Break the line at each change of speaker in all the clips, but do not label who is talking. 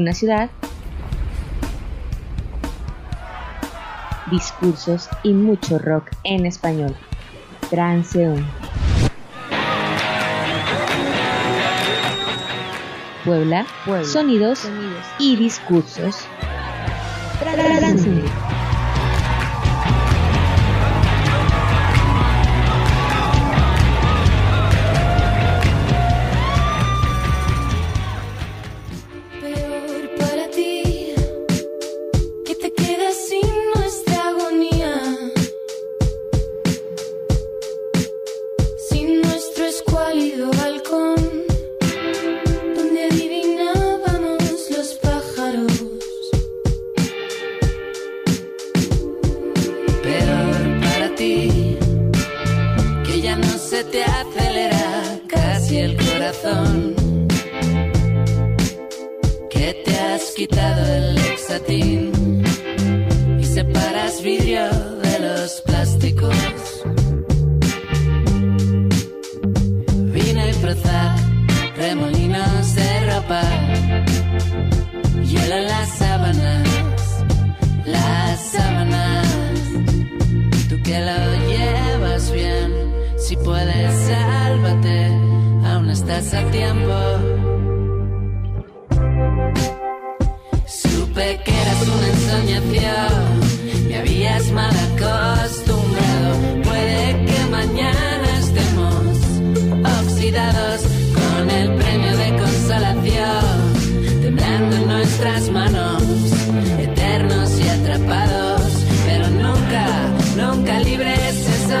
una ciudad, discursos y mucho rock en español. Transeúnte. Puebla, sonidos, y discursos. Transeúnte.
Nuestras manos, eternos y atrapados, pero nunca, nunca libres eso.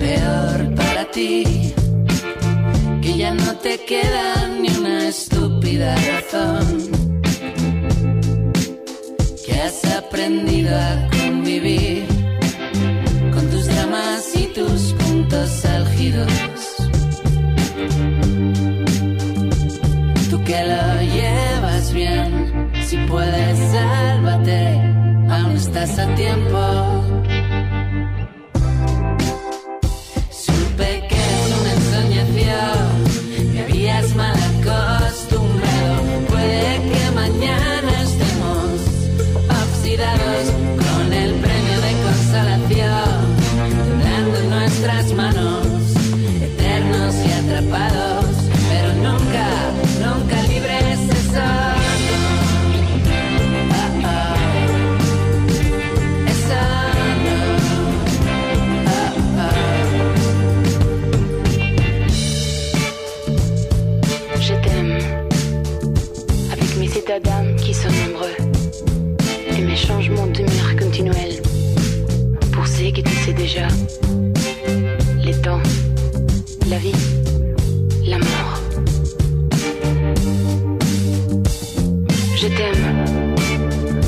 Peor para ti, que ya no te queda ni una estúpida razón. Que has aprendido a Tú que lo llevas bien, si puedes, sálvate, aún estás a tiempo.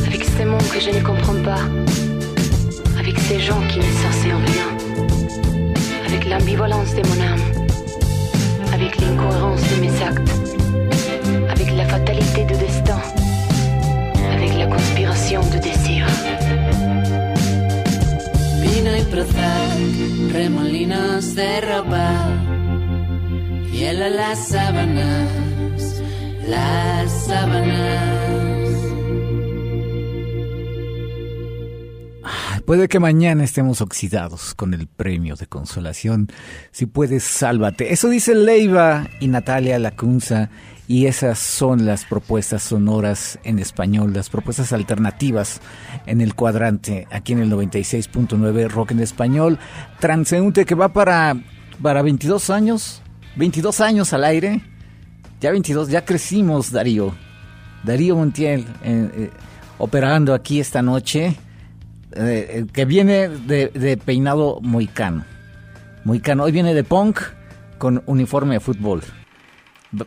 Avec ces mots que je ne comprends pas, avec ces gens qui ne censés en rien, avec l'ambivalence de mon âme. Avec l'incohérence de mes actes, avec la fatalité du destin, avec la conspiration du désir.
Vino y Prozac, remolinos de ropa, en las sábanas, las sábanas.
Puede que mañana estemos oxidados con el premio de consolación. Si puedes, sálvate. Eso dice Leiva y Natalia Lacunza. Y esas son las propuestas sonoras en español, las propuestas alternativas en el cuadrante, aquí en el 96.9 Rock en Español. Transeúnte que va para, para 22 años, 22 años al aire. Ya 22, ya crecimos, Darío. Darío Montiel, eh, eh, operando aquí esta noche eh, que viene de, de, peinado moicano. Moicano. Hoy viene de punk con uniforme de fútbol.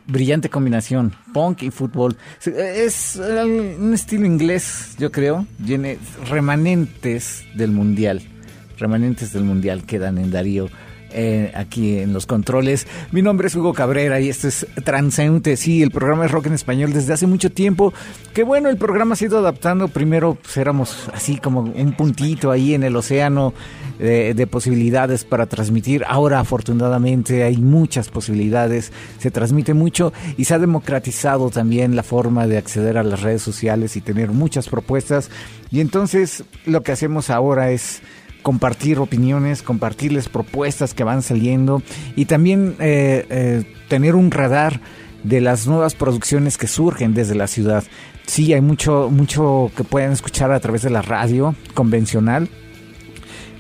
Brillante combinación, punk y fútbol. Es un estilo inglés, yo creo. Viene remanentes del mundial. Remanentes del mundial quedan en Darío eh, aquí en los controles. Mi nombre es Hugo Cabrera y este es Transeúnte, sí, el programa de rock en español desde hace mucho tiempo. Que bueno, el programa ha ido adaptando. Primero pues, éramos así como un puntito ahí en el océano de, de posibilidades para transmitir. Ahora afortunadamente hay muchas posibilidades, se transmite mucho y se ha democratizado también la forma de acceder a las redes sociales y tener muchas propuestas. Y entonces lo que hacemos ahora es compartir opiniones, compartirles propuestas que van saliendo y también eh, eh, tener un radar de las nuevas producciones que surgen desde la ciudad. Sí, hay mucho, mucho que pueden escuchar a través de la radio convencional,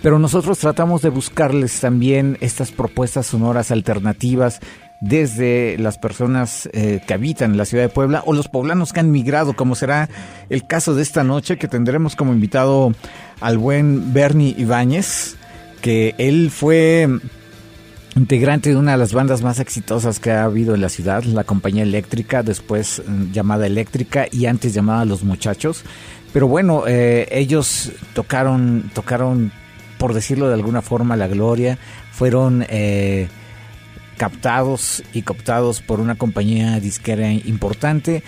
pero nosotros tratamos de buscarles también estas propuestas sonoras alternativas desde las personas eh, que habitan la ciudad de Puebla o los poblanos que han migrado, como será el caso de esta noche, que tendremos como invitado al buen Bernie Ibáñez, que él fue integrante de una de las bandas más exitosas que ha habido en la ciudad, la compañía eléctrica, después mm, llamada eléctrica y antes llamada Los Muchachos. Pero bueno, eh, ellos tocaron, tocaron, por decirlo de alguna forma, la gloria, fueron... Eh, captados y cooptados por una compañía disquera importante.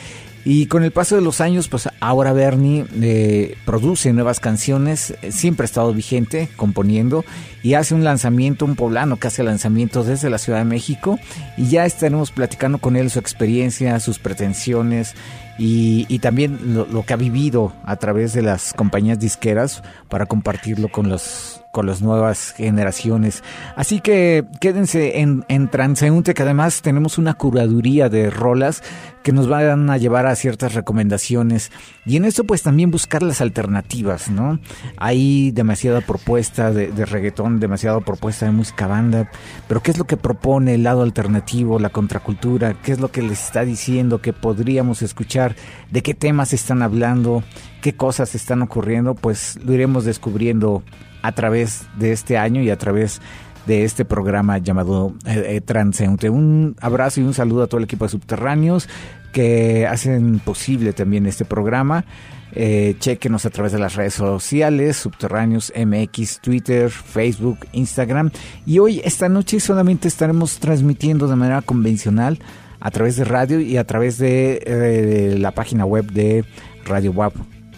Y con el paso de los años, pues ahora Bernie eh, produce nuevas canciones, eh, siempre ha estado vigente componiendo y hace un lanzamiento, un poblano que hace lanzamientos desde la Ciudad de México y ya estaremos platicando con él su experiencia, sus pretensiones y, también lo, lo, que ha vivido a través de las compañías disqueras para compartirlo con los con las nuevas generaciones. Así que quédense en, Transeúnte, que además tenemos una curaduría de rolas que nos van a llevar a ciertas recomendaciones. Y en eso pues también buscar las alternativas, ¿no? Hay demasiada propuesta de, de reggaetón, demasiada propuesta de música banda, pero ¿qué es lo que propone el lado alternativo, la contracultura? ¿Qué es lo que les está diciendo que podríamos escuchar? ¿De qué temas están hablando? ¿Qué cosas están ocurriendo? Pues lo iremos descubriendo a través de este año y a través de este programa llamado eh, eh, Transeunte. Un abrazo y un saludo a todo el equipo de Subterráneos que hacen posible también este programa. Eh, chequenos a través de las redes sociales, Subterráneos MX, Twitter, Facebook, Instagram. Y hoy, esta noche, solamente estaremos transmitiendo de manera convencional a través de radio y a través de, eh, la página web de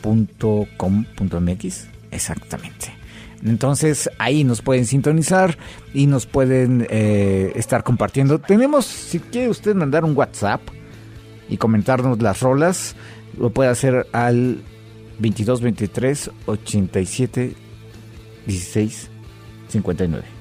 radiowap.com.mx. Exactamente. Entonces ahí nos pueden sintonizar y nos pueden eh, estar compartiendo. Tenemos, si quiere usted mandar un WhatsApp y comentarnos las rolas, lo puede hacer al 22 23 87 16 59.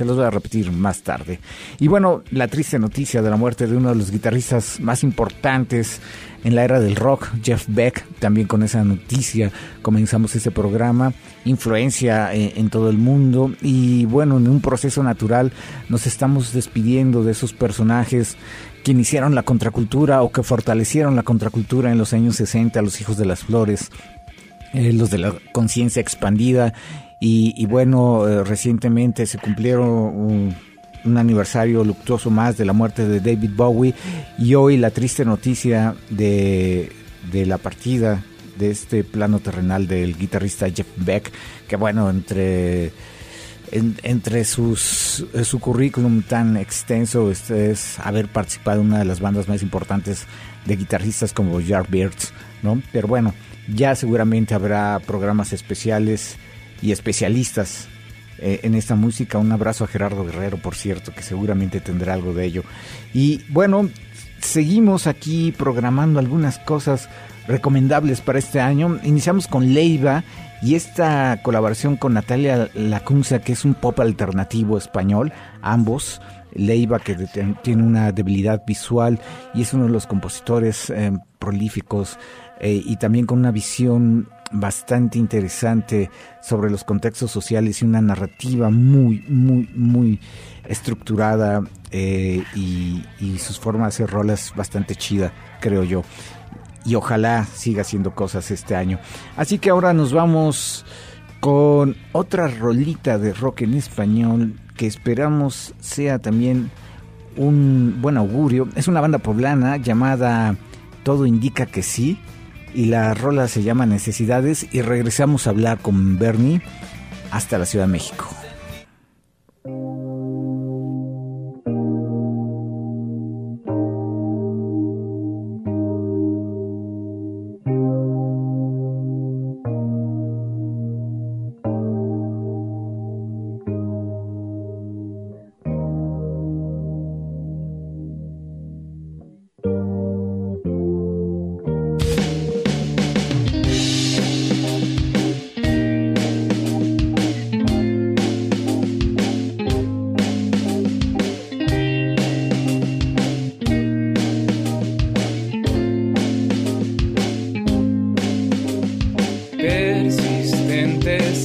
Se los voy a repetir más tarde. Y bueno, la triste noticia de la muerte de uno de los guitarristas más importantes en la era del rock, Jeff Beck, también con esa noticia comenzamos este programa, influencia en, en, todo el mundo y bueno, en un proceso natural nos estamos despidiendo de esos personajes que iniciaron la contracultura o que fortalecieron la contracultura en los años 60, los hijos de las flores, eh, los de la conciencia expandida y, y bueno, eh, recientemente se cumplieron un, aniversario luctuoso más de la muerte de David Bowie y hoy la triste noticia de, de la partida de este plano terrenal del guitarrista Jeff Beck, que bueno, entre, en, entre sus, su currículum tan extenso este es haber participado en una de las bandas más importantes de guitarristas como Yardbirds, ¿no? Pero bueno, ya seguramente habrá programas especiales y especialistas eh, en esta música. Un abrazo a Gerardo Guerrero, por cierto, que seguramente tendrá algo de ello. Y bueno, seguimos aquí programando algunas cosas recomendables para este año. Iniciamos con Leiva y esta colaboración con Natalia Lacunza, que es un pop alternativo español, ambos. Leiva, que tiene una debilidad visual y es uno de los compositores eh, prolíficos eh, y también con una visión bastante interesante sobre los contextos sociales y una narrativa muy, muy, muy estructurada eh, y, y, sus formas de hacer rolas bastante chida, creo yo. Y ojalá siga haciendo cosas este año. Así que ahora nos vamos con otra rolita de rock en español que esperamos sea también un buen augurio. Es una banda poblana llamada Todo indica que sí y la rola se llama Necesidades y regresamos a hablar con Bernie hasta la Ciudad de México.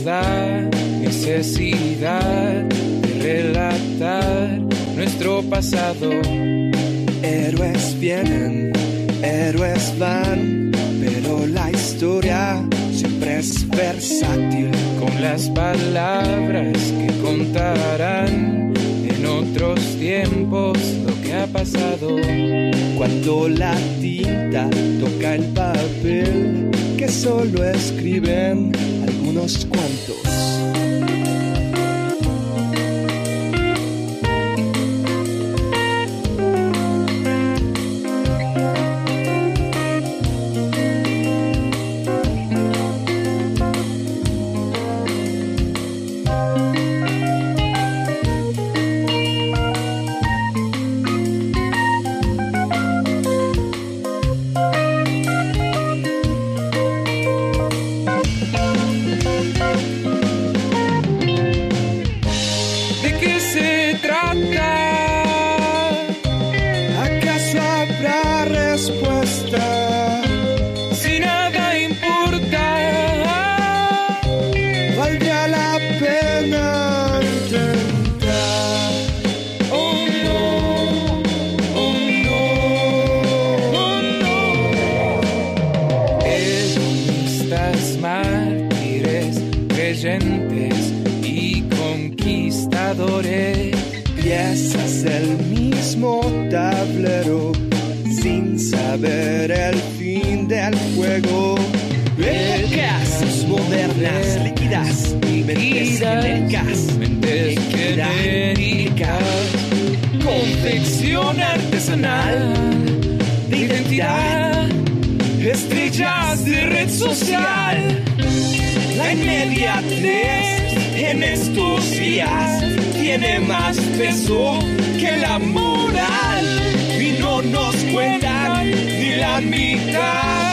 La necesidad de relatar nuestro pasado.
Héroes vienen, héroes van, pero la historia siempre es versátil.
Con las palabras que contarán en otros tiempos lo que ha pasado.
Cuando la tinta toca el papel, que solo escriben algunos cuantos. Modernas, líquidas y mentes genéricas.
mentes genéricas. Confección artesanal de identidad. Estrellas de red social. La inmediatez en estos días tiene más peso que la moral y no nos cuentan ni la mitad.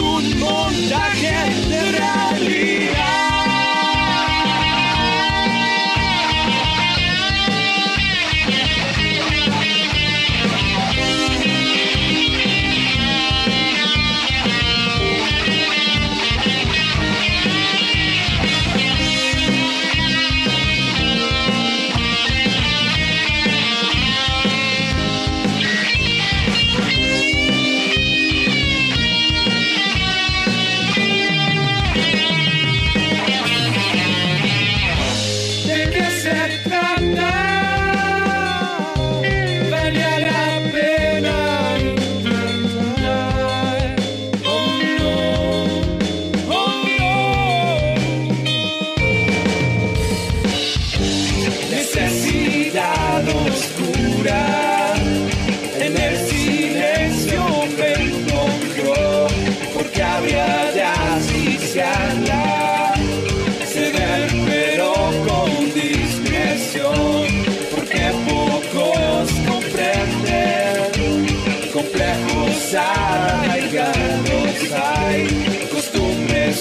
Un montaje de realidad.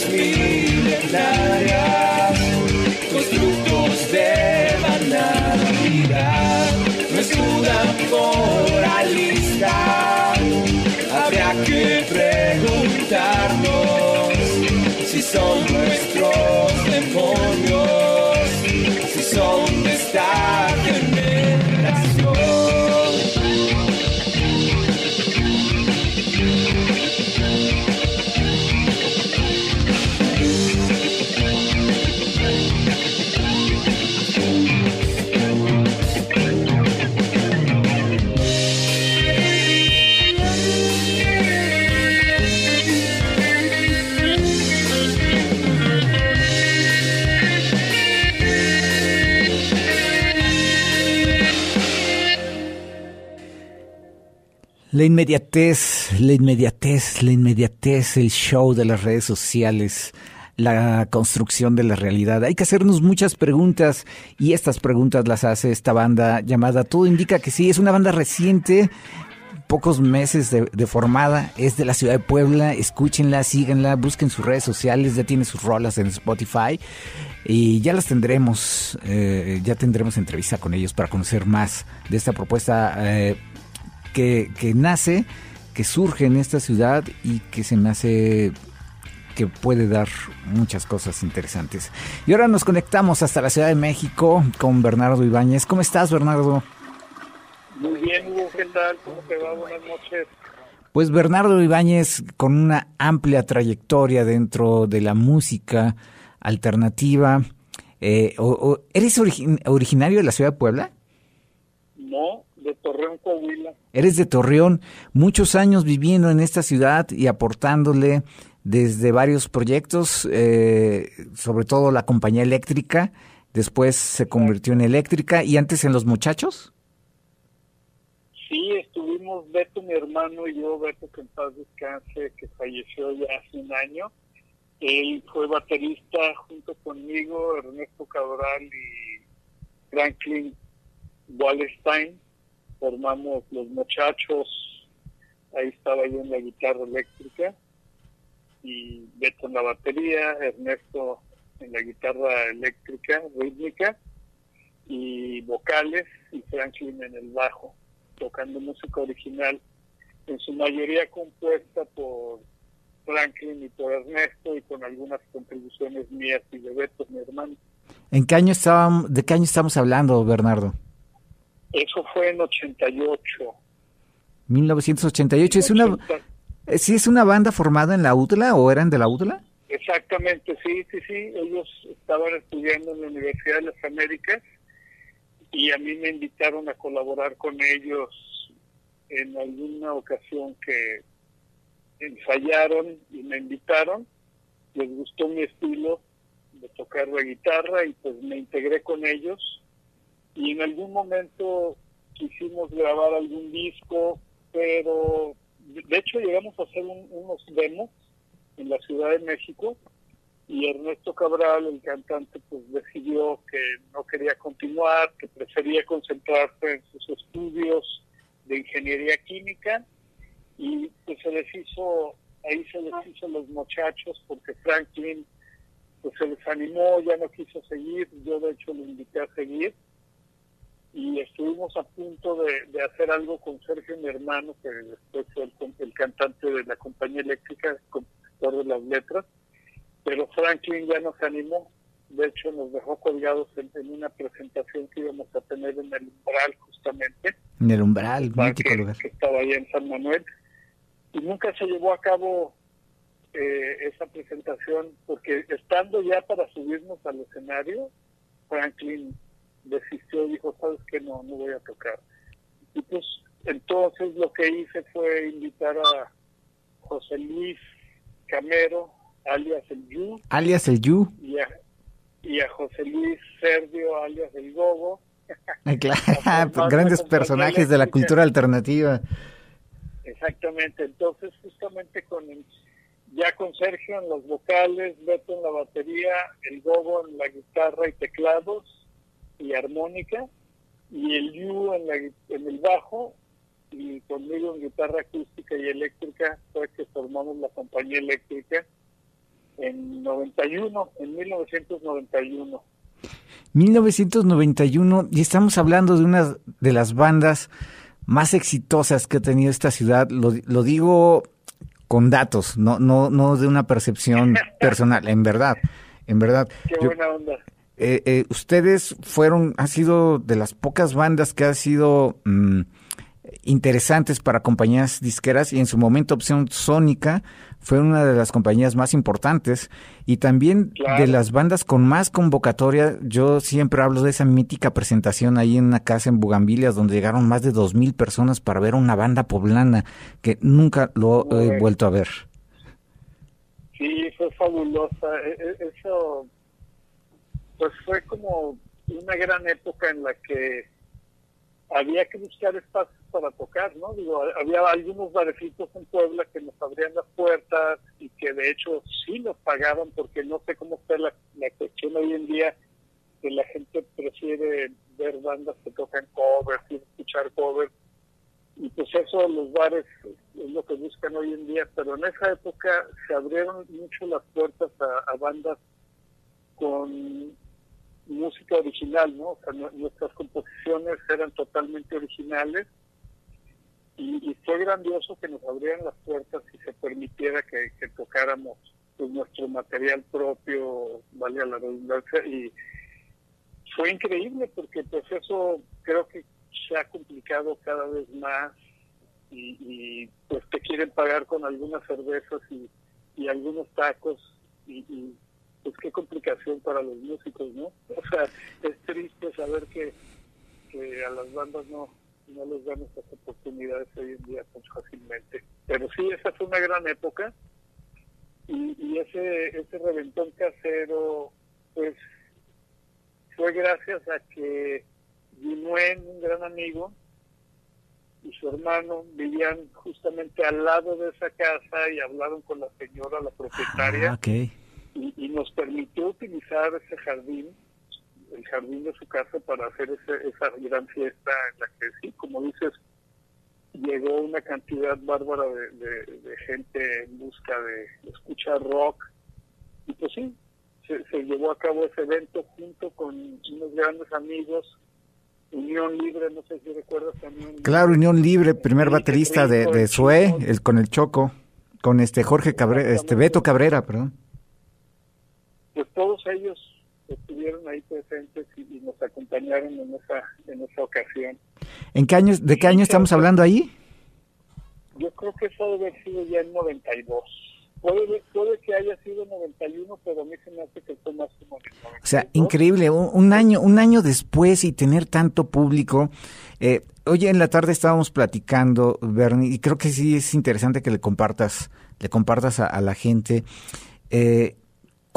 me, now.
La inmediatez, la inmediatez, la inmediatez, el show de las redes sociales, la construcción de la realidad. Hay que hacernos muchas preguntas y estas preguntas las hace esta banda llamada Todo indica que sí, es una banda reciente, pocos meses de, formada, es de la ciudad de Puebla, escúchenla, síganla, busquen sus redes sociales, ya tiene sus rolas en Spotify y ya las tendremos, eh, ya tendremos entrevista con ellos para conocer más de esta propuesta. eh, que, que nace, que surge en esta ciudad y que se me hace que puede dar muchas cosas interesantes. Y ahora nos conectamos hasta la Ciudad de México con Bernardo Ibáñez. ¿Cómo estás, Bernardo?
Muy bien, Hugo, ¿qué tal? ¿Cómo te va? Buenas noches.
Pues Bernardo Ibáñez, con una amplia trayectoria dentro de la música alternativa. Eh, o- o- ¿Eres origi- originario de la ciudad de Puebla?
No, de Torreón, Coahuila.
Eres de Torreón, muchos años viviendo en esta ciudad y aportándole desde varios proyectos, eh, sobre todo la compañía eléctrica, después se convirtió en eléctrica y antes en los muchachos.
Sí, estuvimos Beto, mi hermano, y yo, Beto, que en paz descanse, que falleció ya hace un año. Él fue baterista junto conmigo, Ernesto Cabral y Franklin Wallenstein. Formamos Los Muchachos, ahí estaba yo en la guitarra eléctrica, y Beto en la batería, Ernesto en la guitarra eléctrica, rítmica, y vocales, y Franklin en el bajo tocando música original, en su mayoría compuesta por Franklin y por Ernesto y con algunas contribuciones mías y de Beto, mi hermano.
¿En qué año estábamos, ¿De qué año estamos hablando, Bernardo?
Eso fue en 88.
1988. ¿Es una,
80.
eh, ¿Sí es una banda formada en la UTLA o eran de la UTLA?
Exactamente, sí, sí, sí. Ellos estaban estudiando en la Universidad de las Américas y a mí me invitaron a colaborar con ellos en alguna ocasión que ensayaron y me invitaron. Les gustó mi estilo de tocar la guitarra y pues me integré con ellos. Y en algún momento quisimos grabar algún disco, pero de hecho llegamos a hacer un- unos demos en la Ciudad de México y Ernesto Cabral, el cantante, pues decidió que no quería continuar, que prefería concentrarse en sus estudios de ingeniería química y pues se les hizo, ahí se les hizo los muchachos porque Franklin pues se desanimó, ya no quiso seguir, yo de hecho lo invité a seguir y estuvimos a punto de, de hacer algo con Sergio, mi hermano, que después fue el, el cantante de la compañía eléctrica, compositor de las letras, pero Franklin ya nos animó, de hecho nos dejó colgados en, en una presentación que íbamos a tener en el umbral justamente,
En el umbral, mítico
que,
lugar.
que estaba allá en San Manuel, y nunca se llevó a cabo eh, esa presentación, porque estando ya para subirnos al escenario, Franklin desistió, dijo, sabes que no, no voy a tocar. Y pues entonces lo que hice fue invitar a José Luis Camero, alias el Yu,
Alias el Yu.
y a, y a José Luis Sergio, alias el Gogo.
Claro,
formar
grandes personajes de la cultura alternativa.
Exactamente, entonces justamente con el- ya con Sergio en los vocales, Beto en la batería, el Gogo en la guitarra y teclados y armónica, y el Yu en, la en el bajo, y conmigo en guitarra acústica y eléctrica, fue que formamos la compañía eléctrica en 91, en 1991.
1991 y estamos hablando de una de las bandas más exitosas que ha tenido esta ciudad. Lo, lo digo con datos, no, no, no de una percepción personal, en verdad, en verdad.
Qué
Yo-
buena onda.
Eh, eh, ustedes fueron, ha sido de las pocas bandas que ha sido mm, interesantes para compañías disqueras y en su momento Opción Sónica fue una de las compañías más importantes y también
Claro.
de las bandas con más convocatoria. Yo siempre hablo de esa mítica presentación ahí en una casa en Bugambilias donde llegaron más de dos mil personas para ver una banda poblana que nunca lo he vuelto a ver.
Sí, fue fabulosa. E- e- Eso, pues fue como una gran época en la que había que buscar espacios para tocar, ¿no? Digo, había algunos barecitos en Puebla que nos abrían las puertas y que de hecho sí nos pagaban porque no sé cómo está la, la cuestión hoy en día que la gente prefiere ver bandas que tocan covers y escuchar covers y pues eso los bares es lo que buscan hoy en día, pero en esa época se abrieron mucho las puertas a, a bandas con música original, ¿no? O sea, nu- nuestras composiciones eran totalmente originales y, y fue grandioso que nos abrieran las puertas y se permitiera que, tocáramos pues, nuestro material propio, valga la redundancia, y fue increíble porque pues eso creo que se ha complicado cada vez más y, y pues te quieren pagar con algunas cervezas y, y algunos tacos y, y, pues qué complicación para los músicos, ¿no? O sea, es triste saber que, que a las bandas no no les dan estas oportunidades hoy en día tan fácilmente. Pero sí, esa fue una gran época y, y ese ese reventón casero, pues fue gracias a que Guinuen, un gran amigo, y su hermano vivían justamente al lado de esa casa y hablaron con la señora, la propietaria,
Ah.
Y, y nos permitió utilizar ese jardín, el jardín de su casa para hacer ese, esa gran fiesta en la que sí, como dices, llegó una cantidad bárbara de, de- de gente en busca de escuchar rock y pues sí, se, se llevó a cabo ese evento junto con unos grandes amigos, Unión Libre, no sé si recuerdas también.
Claro, Unión Libre, primer baterista de, de Sue, el, con el Choco, con este Jorge Cabrera, este Beto Cabrera, perdón.
Todos ellos estuvieron ahí presentes y, y nos acompañaron en esa, en esa ocasión.
¿En qué años, de qué año estamos hablando ahí?
Yo creo que eso debe haber sido ya en 92. Puede, puede que haya sido 91, pero a mí se me hace que fue más como en el 92.
O sea, increíble, un, un año, un año después y tener tanto público. Eh, hoy en la tarde estábamos platicando, Bernie, y creo que sí es interesante que le compartas, le compartas a, a la gente. Eh,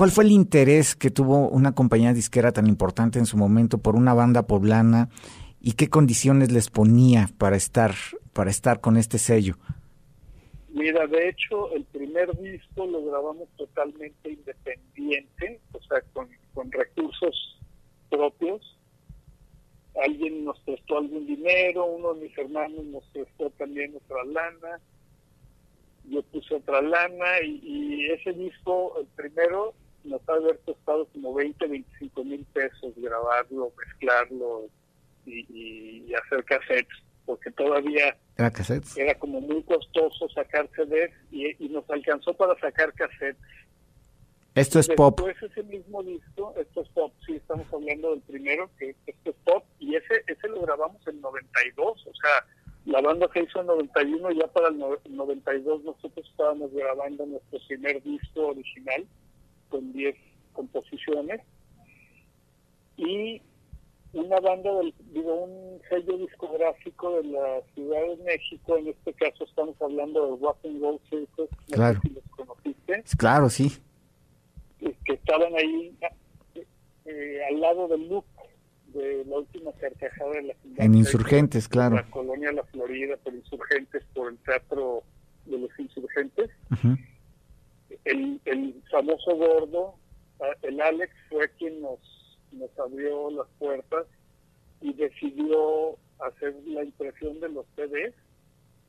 ¿Cuál fue el interés que tuvo una compañía disquera tan importante en su momento por una banda poblana y qué condiciones les ponía para estar, para estar con este sello?
Mira, de hecho, el primer disco lo grabamos totalmente independiente, o sea, con, recursos propios. Alguien nos prestó algún dinero, uno de mis hermanos nos prestó también otra lana, yo puse otra lana y, y ese disco, el primero, nos ha de haber costado como 20, 25 mil pesos grabarlo, mezclarlo y, y- y hacer cassettes, porque todavía
¿Era cassettes?
era como muy costoso sacar CDs y, y nos alcanzó para sacar cassettes.
Esto es pop.
Después ese mismo disco, esto es pop, sí, estamos hablando del primero, que esto es pop, y ese ese lo grabamos en 92, o sea, la banda se hizo en 91, ya para el no- 92 nosotros estábamos grabando nuestro primer disco original, con 10 composiciones, y una banda, del, digo, un sello discográfico de la Ciudad de México, en este caso estamos hablando de Rock and Roll Circus, no
Claro.
sé si los conociste,
Claro, sí.
que estaban ahí eh, al lado del loop de la última carcajada de la ciudad.
En Insurgentes, claro.
La colonia La Florida, por Insurgentes, por el Teatro de los Insurgentes.
Ujú.
El, el famoso gordo, ah, el Alex, fue quien nos, nos abrió las puertas y decidió hacer la impresión de los CDs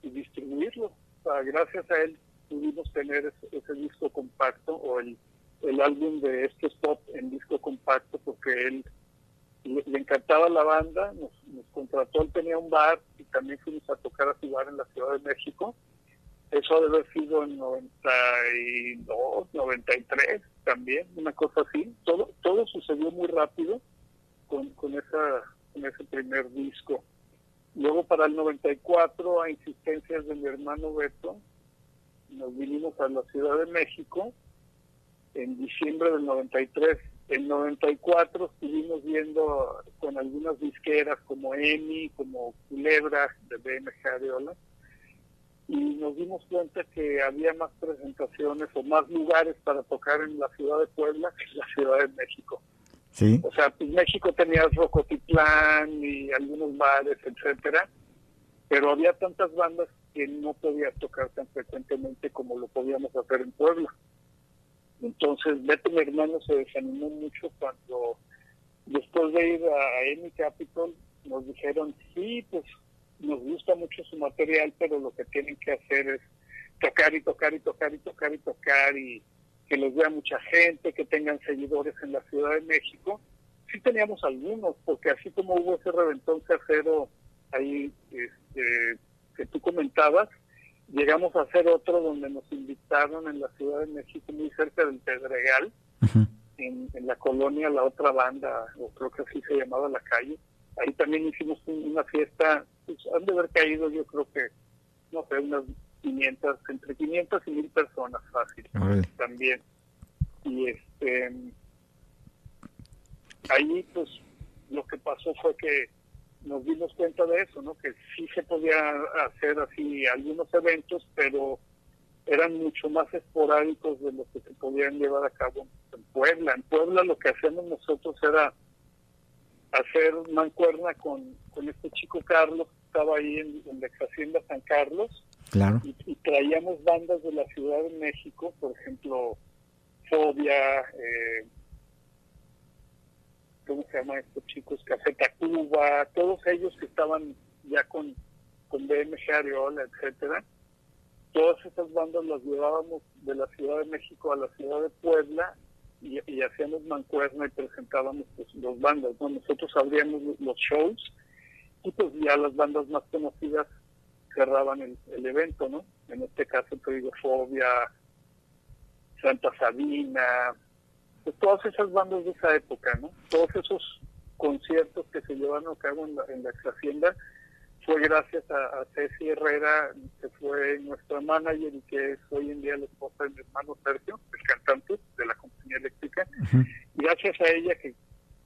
y distribuirlos. O sea, gracias a él pudimos tener ese, ese disco compacto o el, el álbum de este spot en disco compacto porque él le, le encantaba la banda, nos, nos contrató, él tenía un bar y también fuimos a tocar a su bar en la Ciudad de México. Eso debe haber sido en 92, 93 también, una cosa así. Todo todo sucedió muy rápido con, con, esa, con ese primer disco. Luego para el 94, a insistencias de mi hermano Beto, nos vinimos a la Ciudad de México en diciembre del 93. En 94 estuvimos viendo con algunas disqueras como EMI, como Culebra de BMG Areola, y nos dimos cuenta que había más presentaciones o más lugares para tocar en la ciudad de Puebla que en la Ciudad de México.
Sí.
O sea, pues México tenía Rocotitlán y algunos bares, etcétera, pero había tantas bandas que no podía tocar tan frecuentemente como lo podíamos hacer en Puebla. Entonces, Beto, mi hermano, se desanimó mucho cuando, después de ir a Emi Capital, nos dijeron, sí, pues nos gusta mucho su material, pero lo que tienen que hacer es tocar y tocar y tocar y tocar y tocar y que los vea mucha gente, que tengan seguidores en la Ciudad de México. Sí teníamos algunos, porque así como hubo ese reventón casero ahí este, que tú comentabas, llegamos a hacer otro donde nos invitaron en la Ciudad de México, muy cerca del Pedregal, en, en la colonia La Otra Banda, o creo que así se llamaba la calle. Ahí también hicimos un- una fiesta, pues, han de haber caído yo creo que, no sé, unas 500, entre 500 y 1000 personas fácil también. Y este ahí pues lo que pasó fue que nos dimos cuenta de eso, ¿no? Que sí se podía hacer así algunos eventos, pero eran mucho más esporádicos de los que se podían llevar a cabo en Puebla. En Puebla lo que hacíamos nosotros era hacer mancuerna con, con este chico Carlos, que estaba ahí en, en la ex hacienda San Carlos,
Claro.
y, y traíamos bandas de la Ciudad de México, por ejemplo, Fobia, eh, ¿cómo se llaman estos chicos? Café Tacuba, todos ellos que estaban ya con, con BMG Areola, etcétera. Todas esas bandas las llevábamos de la Ciudad de México a la Ciudad de Puebla y, hacíamos mancuerna y presentábamos pues, los bandas. ¿no? Nosotros abríamos los shows y pues ya las bandas más conocidas cerraban el, evento, ¿no? En este caso te Fobia, Santa Sabina, pues todas esas bandas de esa época, ¿no? Todos esos conciertos que se llevaron a cabo en la, en la hacienda fue gracias a, a Ceci Herrera, que fue nuestra manager y que es hoy en día la esposa de mi hermano Sergio, el cantante de la compañía eléctrica. Gracias a ella que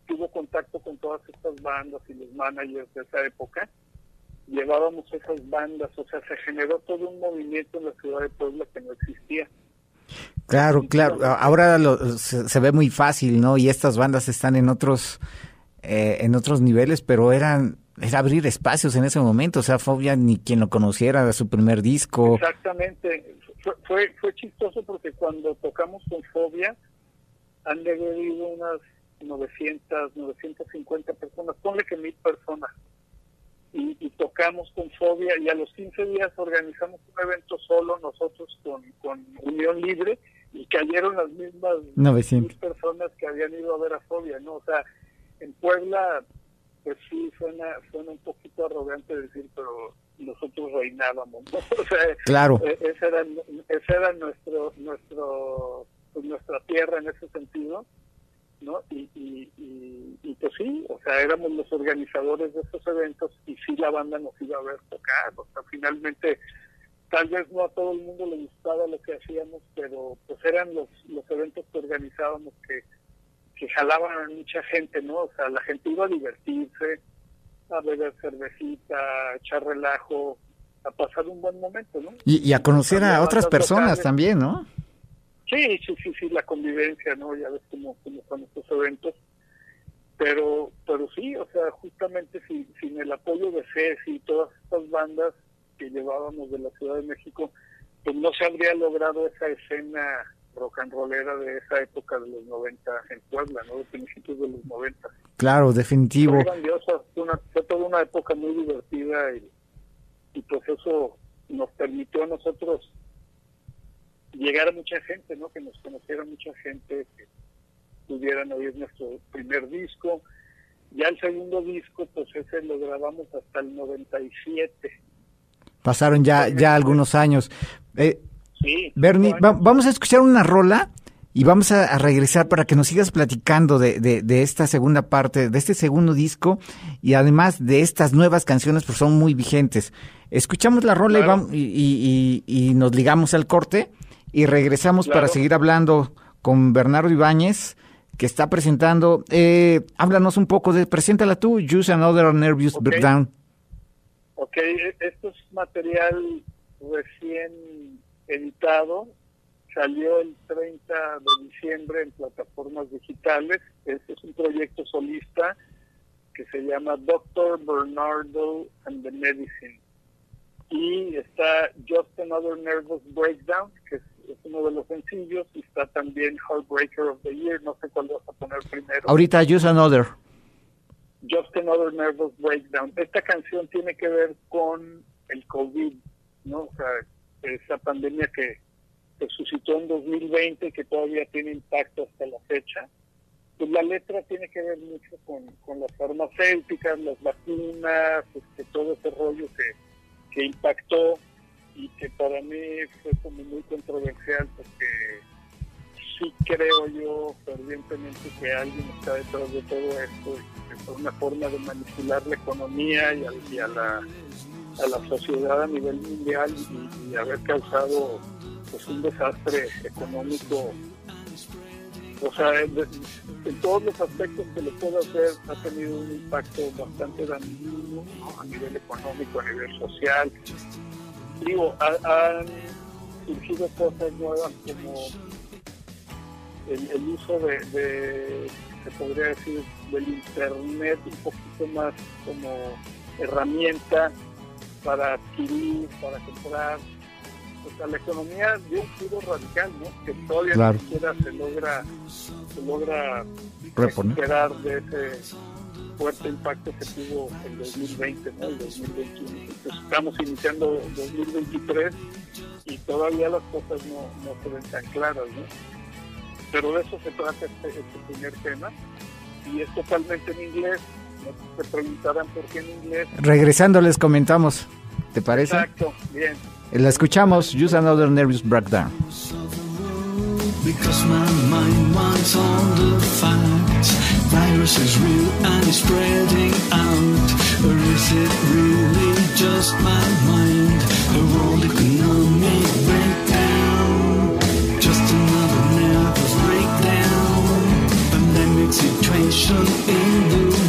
tuvo contacto con todas estas bandas y los managers de esa época, llevábamos esas bandas, o sea, se generó todo un movimiento en la ciudad de Puebla que no existía.
Claro, claro. Ahora lo- se, se ve muy fácil, ¿no? Y estas bandas están en otros eh, en otros niveles, pero eran era abrir espacios en ese momento. O sea, Fobia ni quien lo conociera de su primer disco.
Exactamente. Fue, fue, fue chistoso porque cuando tocamos con Fobia, han de haber ido unas 900, 950 personas, ponle que mil personas. Y, y tocamos con Fobia y a los 15 días organizamos un evento solo nosotros con, con Unión Libre y cayeron las mismas
900.
mil personas que habían ido a ver a Fobia, ¿no? O sea, en Puebla, pues sí, suena, suena un poquito arrogante decir, pero nosotros reinábamos, ¿no? O sea,
Claro.
eh, esa era, esa era nuestro, nuestro, pues, nuestra tierra en ese sentido, ¿no? Y, y, y, y pues sí, o sea, éramos los organizadores de esos eventos y sí la banda nos iba a ver tocar, o sea, finalmente tal vez no a todo el mundo le gustaba lo que hacíamos, pero pues eran los, los eventos que organizábamos que, que jalaban a mucha gente, ¿no? O sea, la gente iba a divertirse, a beber cervecita, a echar relajo, a pasar un buen momento, ¿no?
Y, y a conocer a otras personas
locales.
también, ¿no?
Sí, sí, sí, sí, la convivencia, ¿no? Ya ves cómo, cómo son estos eventos. Pero, pero sí, o sea, justamente sin, sin el apoyo de Ceci y todas estas bandas que llevábamos de la Ciudad de México, pues no se habría logrado esa escena rock and rollera de esa época de los 90 en Puebla, ¿no? De principios de los 90.
Claro, definitivo.
Fue grandiosa, fue, una, fue toda una época muy divertida y, y pues eso nos permitió a nosotros llegar a mucha gente, ¿no? Que nos conociera mucha gente, que pudieran oír nuestro primer disco. Ya el segundo disco, pues ese lo grabamos hasta el 97.
Pasaron ya, ya algunos años. Eh,
Sí.
Bernie, va- vamos a escuchar una rola y vamos a, a regresar para que nos sigas platicando de, de- de esta segunda parte, de este segundo disco y además de estas nuevas canciones, pues son muy vigentes. Escuchamos la rola y,
Claro.
y, y- y- y nos ligamos al corte y regresamos para seguir hablando con Bernardo Ibáñez que está presentando. Eh, háblanos un poco de, preséntala tú, Use Another Nervous. Breakdown.
Ok, e- esto es material recién editado, salió el 30 de diciembre en plataformas digitales. Este es un proyecto solista que se llama Doctor Bernardo and the Medicine. Y está Just Another Nervous Breakdown, que es, es uno de los sencillos, y está también Heartbreaker of the Year, no sé cuál vas a poner primero.
Ahorita Use Another.
Just Another Nervous Breakdown. Esta canción tiene que ver con el COVID, ¿no? O sea, esa pandemia que se suscitó en 2020 y que todavía tiene impacto hasta la fecha. Pues la letra tiene que ver mucho con, con las farmacéuticas, las vacunas, este, todo ese rollo que, que impactó y que para mí fue como muy controversial porque sí creo yo fervientemente que alguien está detrás de todo esto es una forma de manipular la economía y a, y a la, a la sociedad a nivel mundial y, haber causado pues un desastre económico o sea, en, todos los aspectos que le puedo hacer ha tenido un impacto bastante dañino ¿no? a nivel económico, a nivel social. Digo, ha- han surgido cosas nuevas como el, el uso de, de, se podría decir, del Internet un poquito más como herramienta para adquirir, para comprar. O sea, la economía dio un giro radical, ¿no? Que todavía
Claro.
ni siquiera se logra, se logra
Reponer.
recuperar de ese fuerte impacto que tuvo el 2020, ¿no? El 2021. Entonces, estamos iniciando 2023 y todavía las cosas no, no se ven tan claras, ¿no? Pero de eso se trata este, este primer tema y es totalmente en inglés. Se preguntarán por qué en inglés.
Regresando les comentamos. ¿Te parece?
Exacto, bien.
La escuchamos. Use another nervous breakdown.
Because my mind wants all the facts. Virus is real and it's spreading out. Or is it really just my mind? A world economic breakdown. Just another nervous breakdown. Pandemic situation in the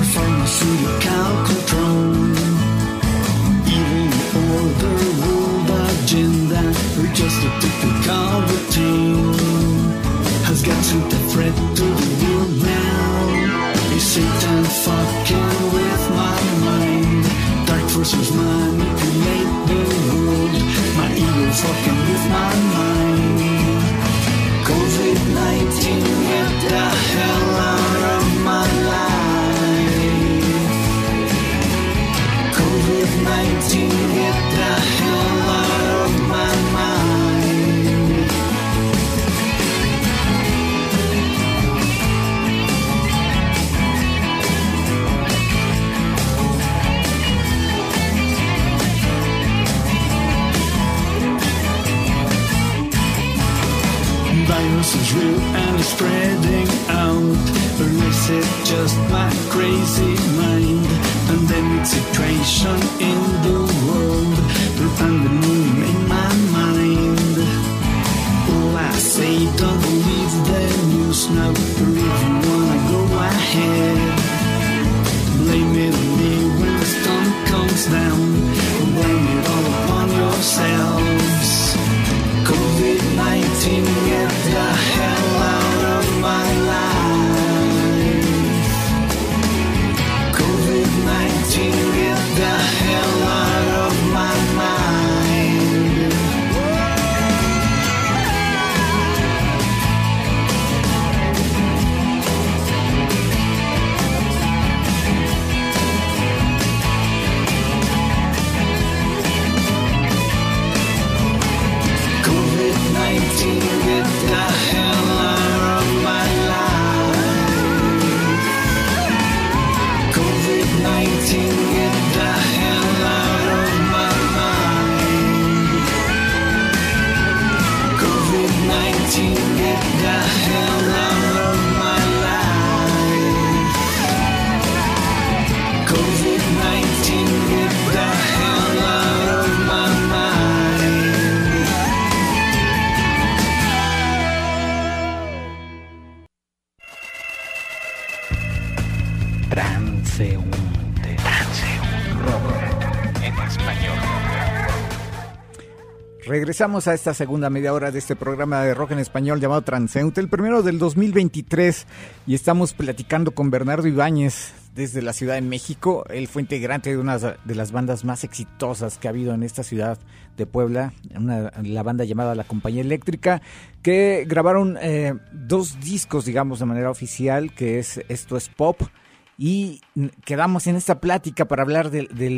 or pharmaceutical control. Even order world agenda, or just a typical routine has gotten the threat to the world now. Is Satan fucking with my mind? Dark forces manipulate the world. My ego fucking with my mind. COVID-19, get the hell out virus is real and it's spreading out. Or is it just my crazy mind? Pandemic situation in the world. The pandemonium in my mind. Oh, I say don't believe the news now.
Transeúnte. Rock en español. Regresamos a esta segunda media hora de este programa de rock en español llamado Transeúnte, el primero del 2023, y estamos platicando con Bernardo Ibáñez desde la Ciudad de México. Él fue integrante de una de las bandas más exitosas que ha habido en esta ciudad de Puebla, la banda llamada La Compañía Eléctrica, que grabaron eh, dos discos, digamos, de manera oficial, que es Esto es Pop. Y quedamos en esta plática para hablar de, de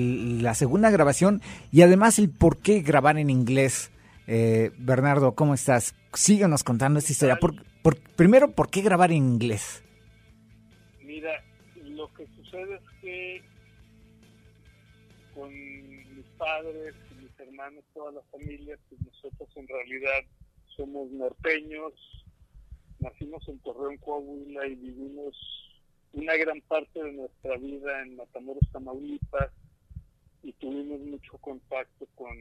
la segunda grabación y además el por qué grabar en inglés. Eh, Bernardo, ¿cómo estás? Síganos contando esta historia. Por, por, primero, ¿por qué grabar en inglés?
Mira, lo que sucede es que con mis padres y mis hermanos, toda la familia, pues nosotros en realidad somos norteños, nacimos en Torreón, Coahuila y vivimos una gran parte de nuestra vida en Matamoros, Tamaulipas y tuvimos mucho contacto con,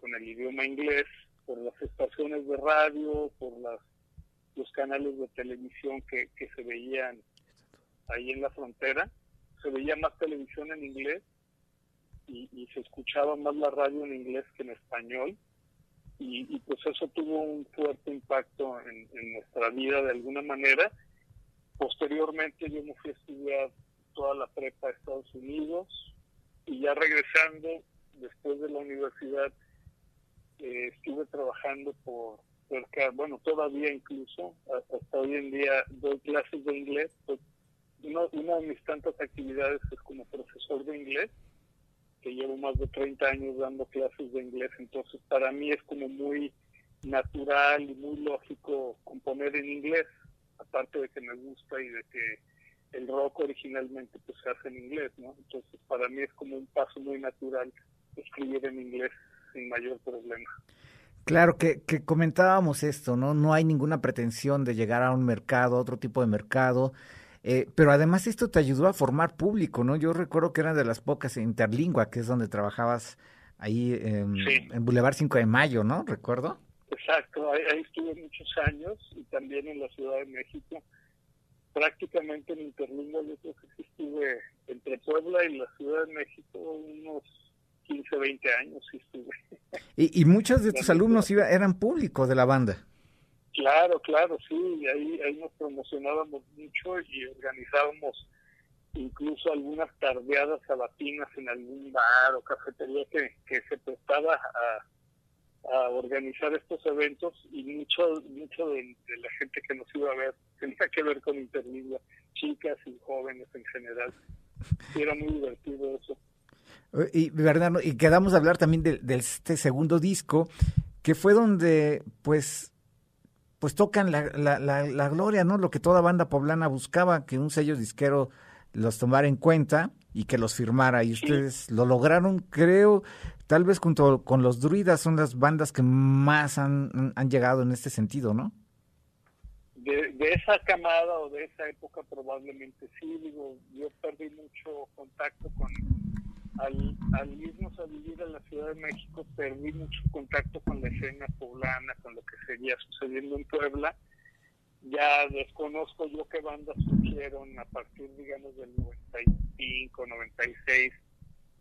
con el idioma inglés por las estaciones de radio, por las, los canales de televisión que, que se veían ahí en la frontera. Se veía más televisión en inglés y, y se escuchaba más la radio en inglés que en español. Y, y pues eso tuvo un fuerte impacto en, en nuestra vida de alguna manera. Posteriormente yo me fui a estudiar toda la prepa a Estados Unidos y ya regresando después de la universidad eh, estuve trabajando por cerca, bueno, todavía incluso, hasta hoy en día doy clases de inglés. Pues, una, una de mis tantas actividades es como profesor de inglés, que llevo más de 30 años dando clases de inglés, entonces para mí es como muy natural y muy lógico componer en inglés, aparte de que me gusta y de que el rock originalmente pues se hace en inglés, ¿no? Entonces para mí es como un paso muy natural escribir en inglés sin mayor problema.
Claro que, que comentábamos esto, ¿no? No hay ninguna pretensión de llegar a un mercado, a otro tipo de mercado. Eh, pero además esto te ayudó a formar público, ¿no? Yo recuerdo que eran de las pocas Interlingua, que es donde trabajabas ahí en,
Sí.
en Boulevard 5 de Mayo, ¿no? Recuerdo.
Exacto, ahí, ahí estuve muchos años y también en la Ciudad de México. Prácticamente en Interlingua yo creo que sí estuve entre Puebla y la Ciudad de México unos 15, 20 años sí estuve.
Y, y muchos de tus alumnos iba, eran público de la banda.
Claro, claro, sí, ahí, ahí nos promocionábamos mucho y organizábamos incluso algunas tardeadas sabatinas en algún bar o cafetería que, que se prestaba a, a organizar estos eventos y mucho mucho de, la gente que nos iba a ver tenía que ver con Interlingua, chicas y jóvenes en general. Y era muy divertido eso.
Eh, Y, Bernardo, y quedamos a hablar también de este segundo disco, que fue donde, pues, pues tocan la, la, la, la gloria, ¿no? Lo que toda banda poblana buscaba, que un sello disquero los tomara en cuenta y que los firmara. Y ustedes lo lograron, creo, tal vez junto con los druidas son las bandas que más han, han llegado en este sentido, ¿no?
de, de esa camada o de esa época probablemente sí, digo, yo perdí mucho contacto con, al, al irnos a vivir a la Ciudad de México, perdí mucho contacto con la escena poblana, con lo que seguía sucediendo en Puebla. Ya desconozco yo qué bandas surgieron a partir, digamos, del 95, 96.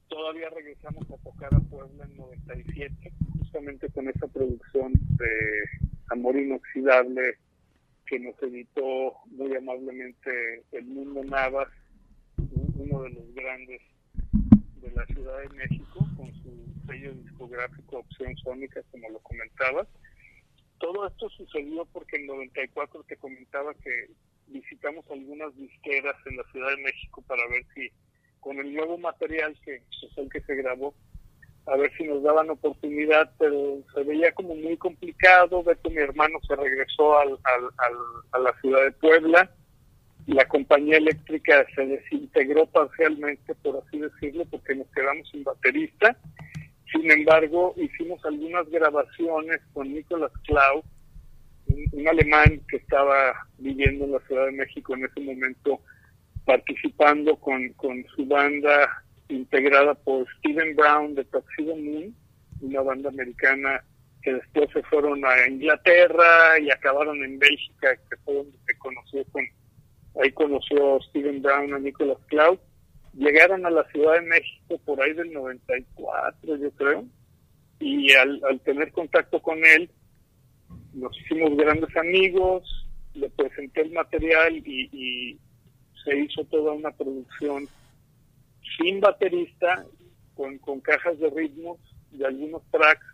Todavía regresamos a tocar a Puebla en 97, justamente con esa producción de Amor Inoxidable que nos editó muy amablemente el Mundo Navas, uno de los grandes de la Ciudad de México, con su sello discográfico Opción Sónica, como lo comentabas. Todo esto sucedió porque en 94 te comentaba que visitamos algunas disqueras en la Ciudad de México para ver si con el nuevo material que es el que se grabó, a ver si nos daban oportunidad, pero se veía como muy complicado. Beto, mi hermano, se regresó al, al, a la ciudad de Puebla. La compañía eléctrica se desintegró parcialmente, por así decirlo, porque nos quedamos sin baterista. Sin embargo, hicimos algunas grabaciones con Nicolas Clau, un, alemán que estaba viviendo en la Ciudad de México en ese momento, participando con, con su banda integrada por Steven Brown de Tuxedo Moon, una banda americana que después se fueron a Inglaterra y acabaron en Bélgica, que fue donde se conoció con, ahí conoció Steven Brown a Nicolas Cloud. Llegaron a la Ciudad de México por ahí del 94, yo creo, y al, tener contacto con él, nos hicimos grandes amigos, le presenté el material y, y se hizo toda una producción sin baterista, con, con cajas de ritmos y algunos tracks,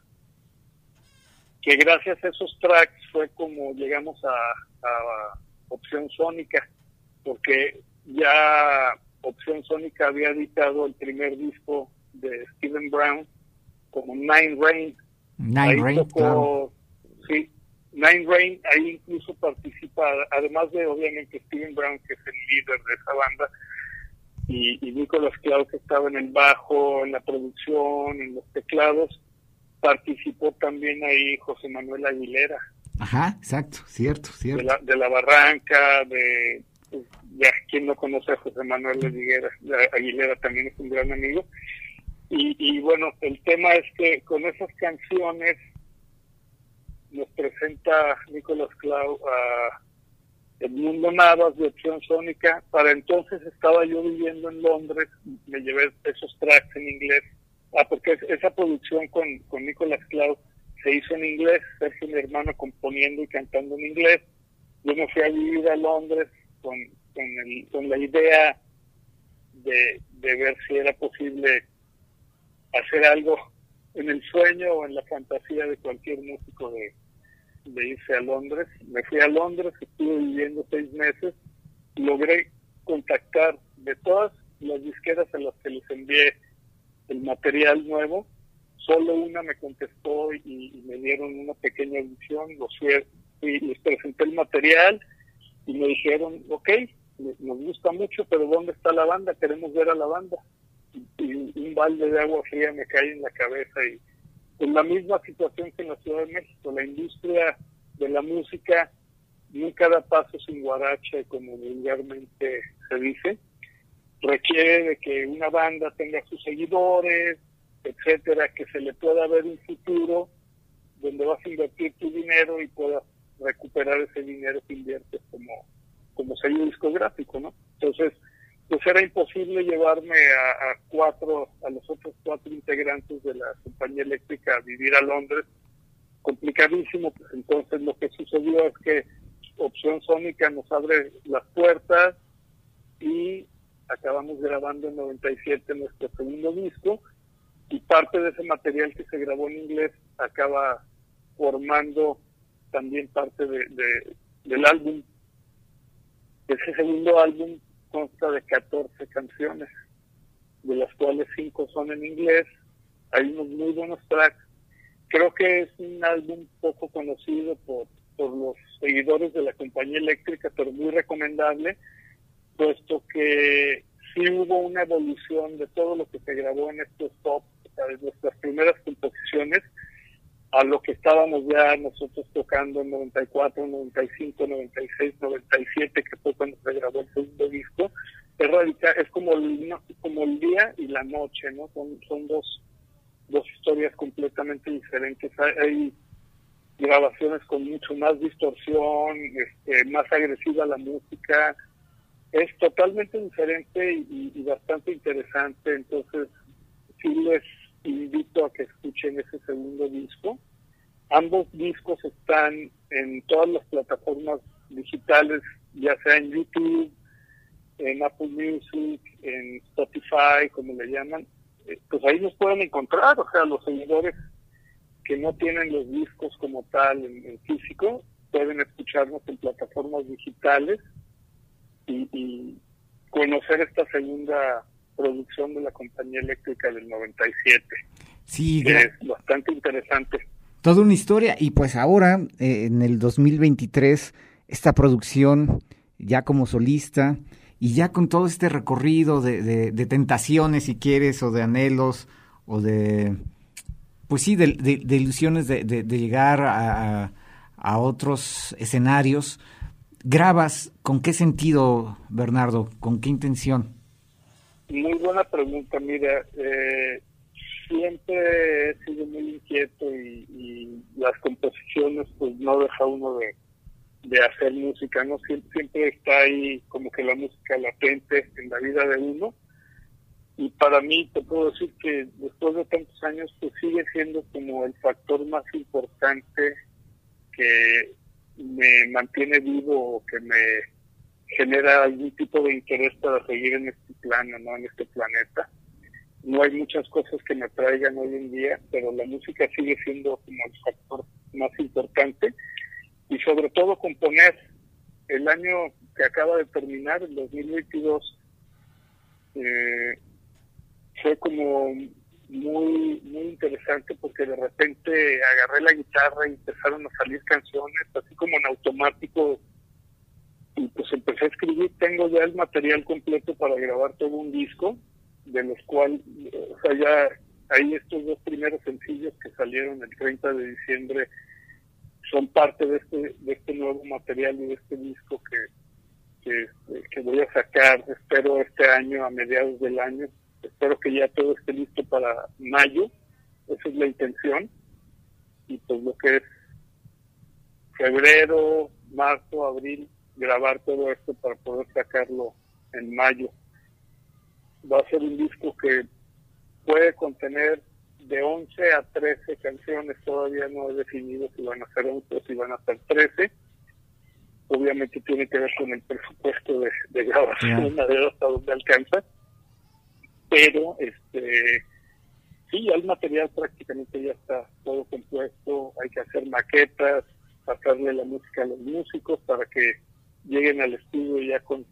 que gracias a esos tracks fue como llegamos a, a Opción Sónica, porque ya Opción Sónica había editado el primer disco de Steven Brown como Nine Rain.
Nine
Ahí
Rain,
tocó-
claro.
Sí, Nine Rain, ahí incluso participa, además de obviamente Steven Brown, que es el líder de esa banda, y, y Nicolas Cloud, que estaba en el bajo, en la producción, en los teclados, participó también ahí José Manuel Aguilera,
Ajá, exacto, cierto,
de
cierto.
la, de la Barranca, de, pues, ya quien no conoce a José Manuel Aguilera, Aguilera también es un gran amigo. Y, y bueno, el tema es que con esas canciones nos presenta Nicolás Clau a Edmundo Navas de Opción Sónica. Para entonces estaba yo viviendo en Londres, me llevé esos tracks en inglés. Ah, porque es- esa producción con, con Nicolás Clau se hizo en inglés, Sergio mi hermano componiendo y cantando en inglés. Yo me fui a vivir a Londres con, con, el- con la idea de, ver si era posible hacer algo en el sueño o en la fantasía de cualquier músico de, irse a Londres. Me fui a Londres, estuve viviendo seis meses, logré contactar de todas las disqueras a las que les envié el material nuevo, solo una me contestó y, me dieron una pequeña edición, los fui y les presenté el material y me dijeron, ok, nos gusta mucho, pero ¿dónde está la banda? Queremos ver a la banda. Y, un balde de agua fría me cae en la cabeza y en la misma situación que en la Ciudad de México, la industria de la música nunca da paso sin guarache, como vulgarmente se dice. Requiere de que una banda tenga sus seguidores, etcétera, que se le pueda ver un futuro donde vas a invertir tu dinero y puedas recuperar ese dinero que inviertes como, como sello discográfico, ¿no? Entonces, pues era imposible llevarme a, cuatro, a los otros cuatro integrantes de la compañía eléctrica a vivir a Londres, complicadísimo, pues entonces lo que sucedió es que Opción Sónica nos abre las puertas y acabamos grabando en 97 nuestro segundo disco y parte de ese material que se grabó en inglés acaba formando también parte de- del álbum. Ese segundo álbum consta de 14 canciones, de las cuales 5 son en inglés. Hay unos muy buenos tracks. Creo que es un álbum poco conocido por, por los seguidores de la compañía eléctrica, pero muy recomendable, puesto que sí hubo una evolución de todo lo que se grabó en estos top, de nuestras primeras composiciones, a lo que estábamos ya nosotros tocando en 94, 95, 96, 97, que fue cuando se grabó el segundo disco, es radical, es como el, como el día y la noche, ¿no? Son, son dos, dos historias completamente diferentes. Hay, hay grabaciones con mucho más distorsión, este, más agresiva la música, es totalmente diferente y, y bastante interesante, entonces sí les invito a que escuchen ese segundo disco. Ambos discos están en todas las plataformas digitales, ya sea en YouTube, en Apple Music, en Spotify, como le llaman. Eh, Pues ahí nos pueden encontrar, o sea, los seguidores que no tienen los discos como tal en, físico, pueden escucharnos en plataformas digitales y, y conocer esta segunda producción de la compañía eléctrica del 97
Sí,
que es bastante interesante.
toda una historia. Y pues ahora, eh, en el 2023, esta producción ya como solista y ya con todo este recorrido de, de- de tentaciones, si quieres, o de anhelos, o de, pues sí, de, de- ilusiones de, llegar a- a otros escenarios. ¿Grabas con qué sentido, Bernardo? ¿Con qué intención?
Muy buena pregunta, mira, eh, siempre he sido muy inquieto y, las composiciones pues no deja uno de, de hacer música, ¿no? Siempre, siempre está ahí como que la música latente en la vida de uno y para mí te puedo decir que después de tantos años pues sigue siendo como el factor más importante que me mantiene vivo o que me genera algún tipo de interés para seguir en este plano, ¿no? En este planeta. No hay muchas cosas que me traigan hoy en día, pero la música sigue siendo como el factor más importante y sobre todo componer. El año que acaba de terminar, el 2022, eh, fue como muy muy interesante porque de repente agarré la guitarra y empezaron a salir canciones así como en automático y pues empecé a escribir. Tengo ya el material completo para grabar todo un disco de los cuales o sea ya hay estos dos primeros sencillos que salieron el 30 de diciembre son parte de este de este nuevo material y de este disco que que, que voy a sacar espero este año a mediados del año. Espero que ya todo esté listo para mayo, esa es la intención, y pues lo que es febrero, marzo, abril, grabar todo esto para poder sacarlo en mayo. Va a ser un disco que puede contener de 11 a 13 canciones, todavía no he definido si van a ser 11 o si van a ser 13. Obviamente tiene que ver con el presupuesto de, de grabación, a ver hasta dónde alcanza pero este sí, ya el material prácticamente ya está todo compuesto, hay que hacer maquetas, pasarle la música a los músicos para que lleguen al estudio ya con,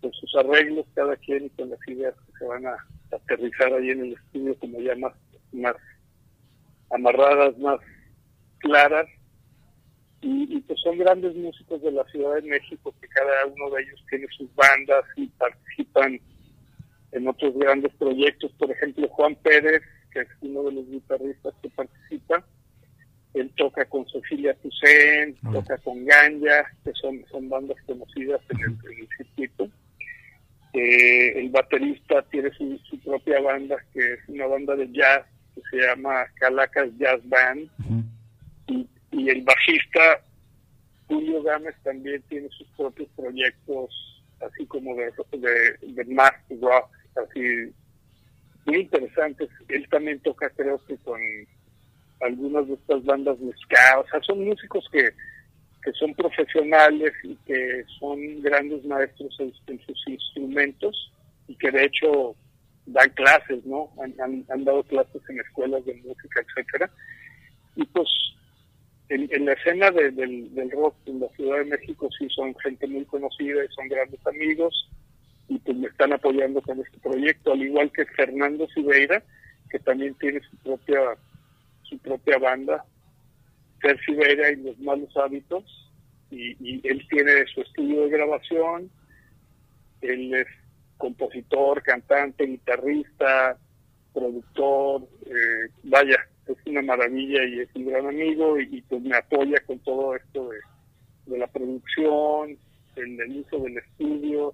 sus arreglos cada quien y con las ideas que se van a aterrizar ahí en el estudio como ya más, más amarradas, más claras. Y, y, pues son grandes músicos de la Ciudad de México que cada uno de ellos tiene sus bandas y participan en otros grandes proyectos, por ejemplo Juan Pérez, que es uno de los guitarristas que participa, él toca con Cecilia Toussaint, toca con Ganja, que son, son bandas conocidas en el, circuito. Eh, el baterista tiene su, su, propia banda, que es una banda de jazz, que se llama Calacas Jazz Band. y, y, el bajista Julio Gámez también tiene sus propios proyectos, así como de, de, de master rock así muy interesantes. Él también toca, creo que con algunas de estas bandas ska. O sea, son músicos que, que son profesionales y que son grandes maestros en, sus instrumentos y que de hecho dan clases, ¿no? Han, dado clases en escuelas de música, etcétera. Y pues en, en la escena del, del rock en la Ciudad de México sí son gente muy conocida y son grandes amigos y pues me están apoyando con este proyecto, al igual que Fernando Siveira, que también tiene su propia su propia banda, Fer Siveira y los malos hábitos, y, y él tiene su estudio de grabación, él es compositor, cantante, guitarrista, productor, eh, vaya, es una maravilla y es un gran amigo y, pues me apoya con todo esto de, la producción, en el uso del estudio,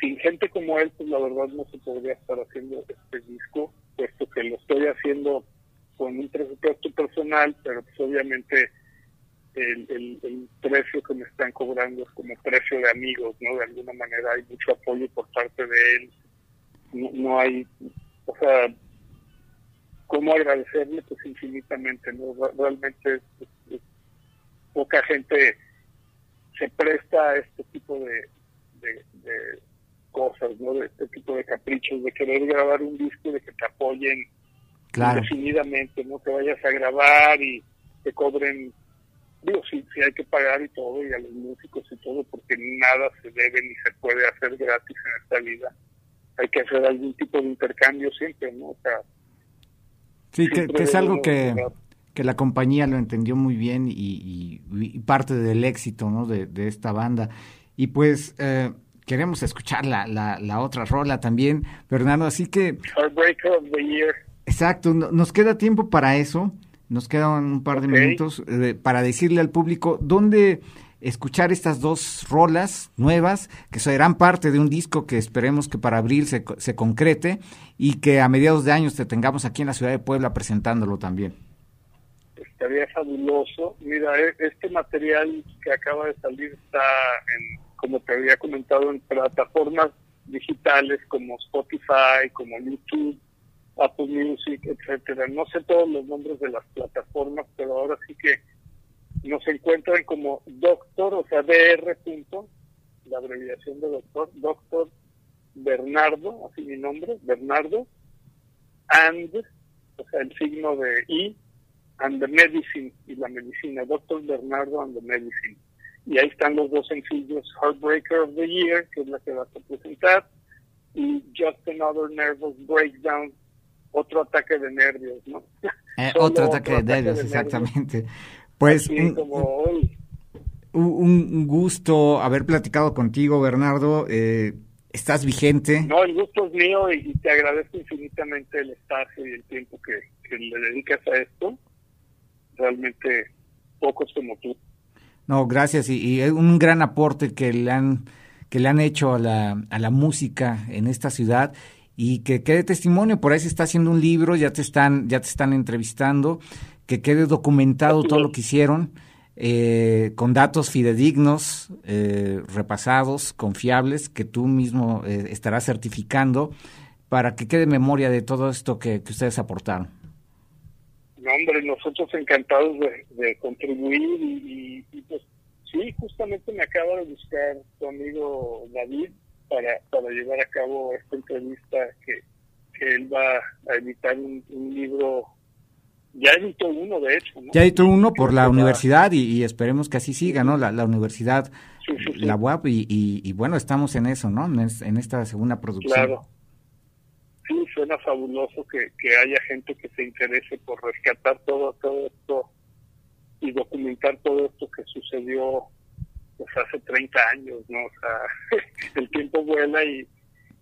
sin gente como él, pues la verdad no se podría estar haciendo este disco, puesto que lo estoy haciendo con un presupuesto personal, pero pues obviamente el, el, precio que me están cobrando es como precio de amigos, ¿no? De alguna manera hay mucho apoyo por parte de él, no, no hay, o sea, ¿cómo agradecerle? Pues infinitamente, ¿no? Realmente es, poca gente se presta a este tipo de, de, cosas, ¿no? De este tipo de caprichos, de querer grabar un disco, de que te apoyen
claro.
indefinidamente, ¿no? Que vayas a grabar y te cobren, digo, sí, sí hay que pagar y todo, y a los músicos y todo, porque nada se debe ni se puede hacer gratis en esta vida. Hay que hacer algún tipo de intercambio siempre, ¿no? O sea,
sí, que, que es algo que, que la compañía lo entendió muy bien y, y, y parte del éxito, ¿no? De, de esta banda. Y pues... Eh, queremos escuchar la, la, la, otra rola también, Fernando, así que...
Heartbreaker of the Year.
Exacto, no, nos queda tiempo para eso, nos quedan un par de okay. minutos eh, para decirle al público dónde escuchar estas dos rolas nuevas que serán parte de un disco que esperemos que para abril se, se concrete y que a mediados de años te tengamos aquí en la ciudad de Puebla presentándolo también.
Estaría fabuloso. Mira, e, este material que acaba de salir está en como te había comentado, en plataformas digitales como Spotify, como YouTube, Apple Music, etcétera. No sé todos los nombres de las plataformas, pero ahora sí que nos encuentran como doctor, o sea, dr. la abreviación de doctor, doctor Bernardo, así mi nombre, Bernardo, and, o sea, el signo de I, and the medicine, y la medicina, doctor Bernardo and the medicine. Y ahí están los dos sencillos, Heartbreaker of the Year, que es la que vas a presentar, y Just Another Nervous Breakdown, otro ataque de nervios, ¿no?
Eh, otro ataque de nervios, exactamente. Pues
Así
un,
como hoy.
un- un gusto haber platicado contigo, Bernardo. Eh, estás vigente.
No, el gusto es mío y, y te agradezco infinitamente el espacio y el tiempo que, que le dedicas a esto. Realmente pocos como tú.
No, gracias. Y, y un gran aporte que le han, que le han hecho a la, a la música en esta ciudad y que quede testimonio. Por ahí se está haciendo un libro, ya te están, ya te están entrevistando, que quede documentado todo lo que hicieron. eh, con datos fidedignos, eh, repasados, confiables, que tú mismo eh, estarás certificando para que quede memoria de todo esto que, ustedes aportaron.
No, hombre, nosotros encantados de, contribuir y, y, pues sí, justamente me acaba de buscar tu amigo David para, para llevar a cabo esta entrevista que, que él va a editar un, un libro. Ya editó uno, de hecho. ¿no?
Ya editó uno por la universidad y, y esperemos que así siga, ¿no? La, la universidad,
Sí, sí, sí.
la UAP y, y- y bueno, estamos en eso, ¿no? En esta segunda producción.
Claro. Sí, suena fabuloso que, que haya gente que se interese por rescatar todo, todo esto y documentar todo esto que sucedió pues hace 30 años, ¿no? O sea, el tiempo vuela y,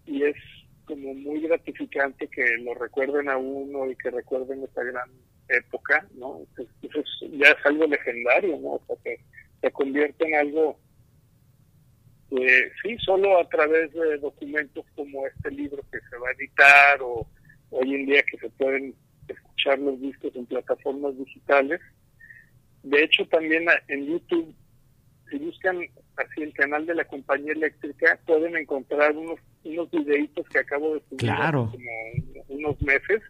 y es como muy gratificante que lo recuerden a uno y que recuerden esa gran época, ¿no? Eso es- ya es algo legendario, ¿no? O sea, que se convierte en algo eh, sí, solo a través de documentos como este libro que se va a editar o hoy en día que se pueden escuchar los discos en plataformas digitales. De hecho, también en YouTube, si buscan así el canal de la compañía eléctrica, pueden encontrar unos, unos videitos que acabo de subir
Claro.
hace como unos meses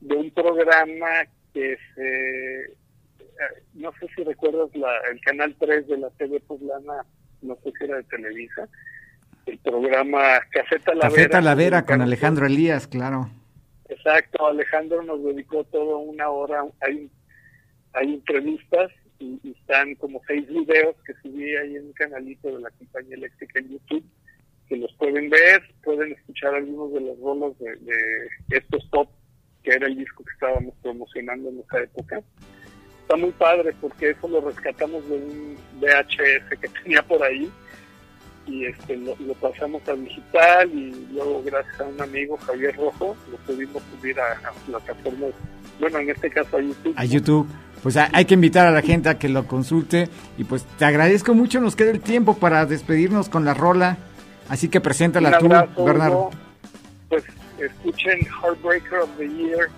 de un programa que se eh, no sé si recuerdas la, el canal 3 de la TV poblana, no sé si era de Televisa, el programa Café Talavera.
Café Talavera con Alejandro Elías, claro.
Exacto, Alejandro nos dedicó toda una hora, hay, hay entrevistas y, y están como seis videos que subí ahí en un canalito de la compañía eléctrica en YouTube, que los pueden ver, pueden escuchar algunos de los rolos de, de estos pop, que era el disco que estábamos promocionando en esa época. Está muy padre porque eso lo rescatamos de un VHS que tenía por ahí y este lo, lo pasamos a digital y luego gracias a un amigo Javier Rojo lo pudimos subir a, a plataformas, bueno en este caso a YouTube.
A YouTube. Pues hay que invitar a la gente a que lo consulte y pues te agradezco mucho, nos queda el tiempo para despedirnos con la rola, así que preséntala
Un
tú,
abrazo,
Bernardo.
Hugo. Pues escuchen Heartbreaker of the Year,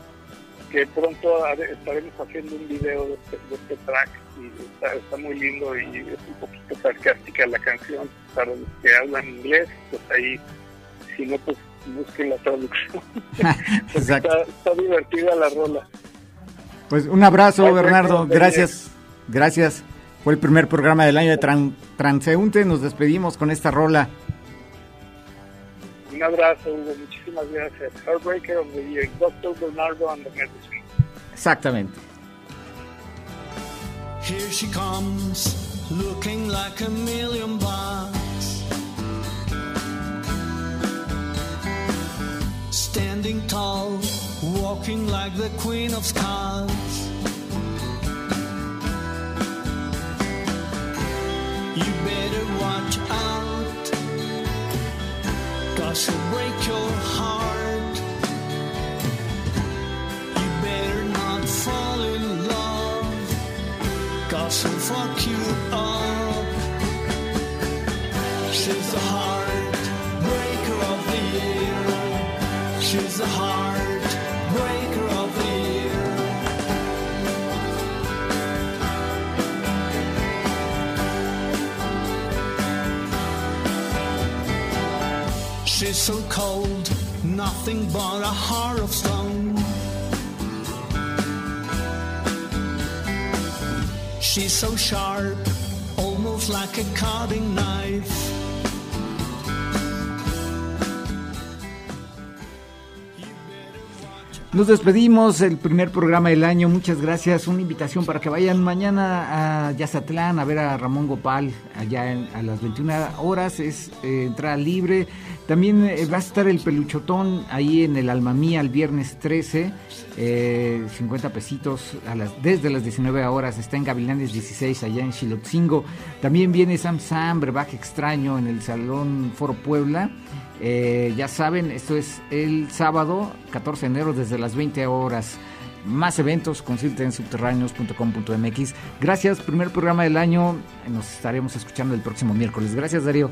que pronto estaremos haciendo un video de este, de este track y está, está muy lindo y es un poquito sarcástica la canción para los que hablan inglés, pues ahí, si no, pues busquen la traducción. Está, está divertida la rola.
Pues un abrazo,
Ay,
Bernardo. Gracias. Gracias. Fue el primer programa del año de Tran- Transeúnte. Nos despedimos con esta rola.
Un abrazo, Hugo, muchísimas gracias. Heartbreaker of the Year, Dr. Bernardo and the Medicine.
Exactamente.
Here she comes, looking like a million bucks. Standing tall, walking like the Queen of Scots. She'll break your heart. You better not fall in love. Cause she'll fuck you up. She's the heartbreaker of the year. She's the heartbreaker She's so cold, nothing but a heart of stone. She's so sharp, almost like a cutting knife.
Nos despedimos, el primer programa del año. Muchas gracias. Una invitación para que vayan mañana a Yazatlán a ver a Ramón Gopal allá en- a las 21 horas. Es eh, entrada libre. También eh, va a estar el peluchotón ahí en el Alma Mía el viernes 13. eh, 50 pesitos a las, desde las 19 horas. Está en Gavilanes 16 allá en Xilotzingo. También viene Sam Sam, brebaje extraño en el Salón Foro Puebla. Eh, ya saben, esto es el sábado 14 de enero desde las 20 horas. Más eventos, consulten subterráneos.com.mx. Gracias, primer programa del año. Nos estaremos escuchando el próximo miércoles. Gracias, Darío.